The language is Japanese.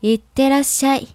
いってらっしゃい。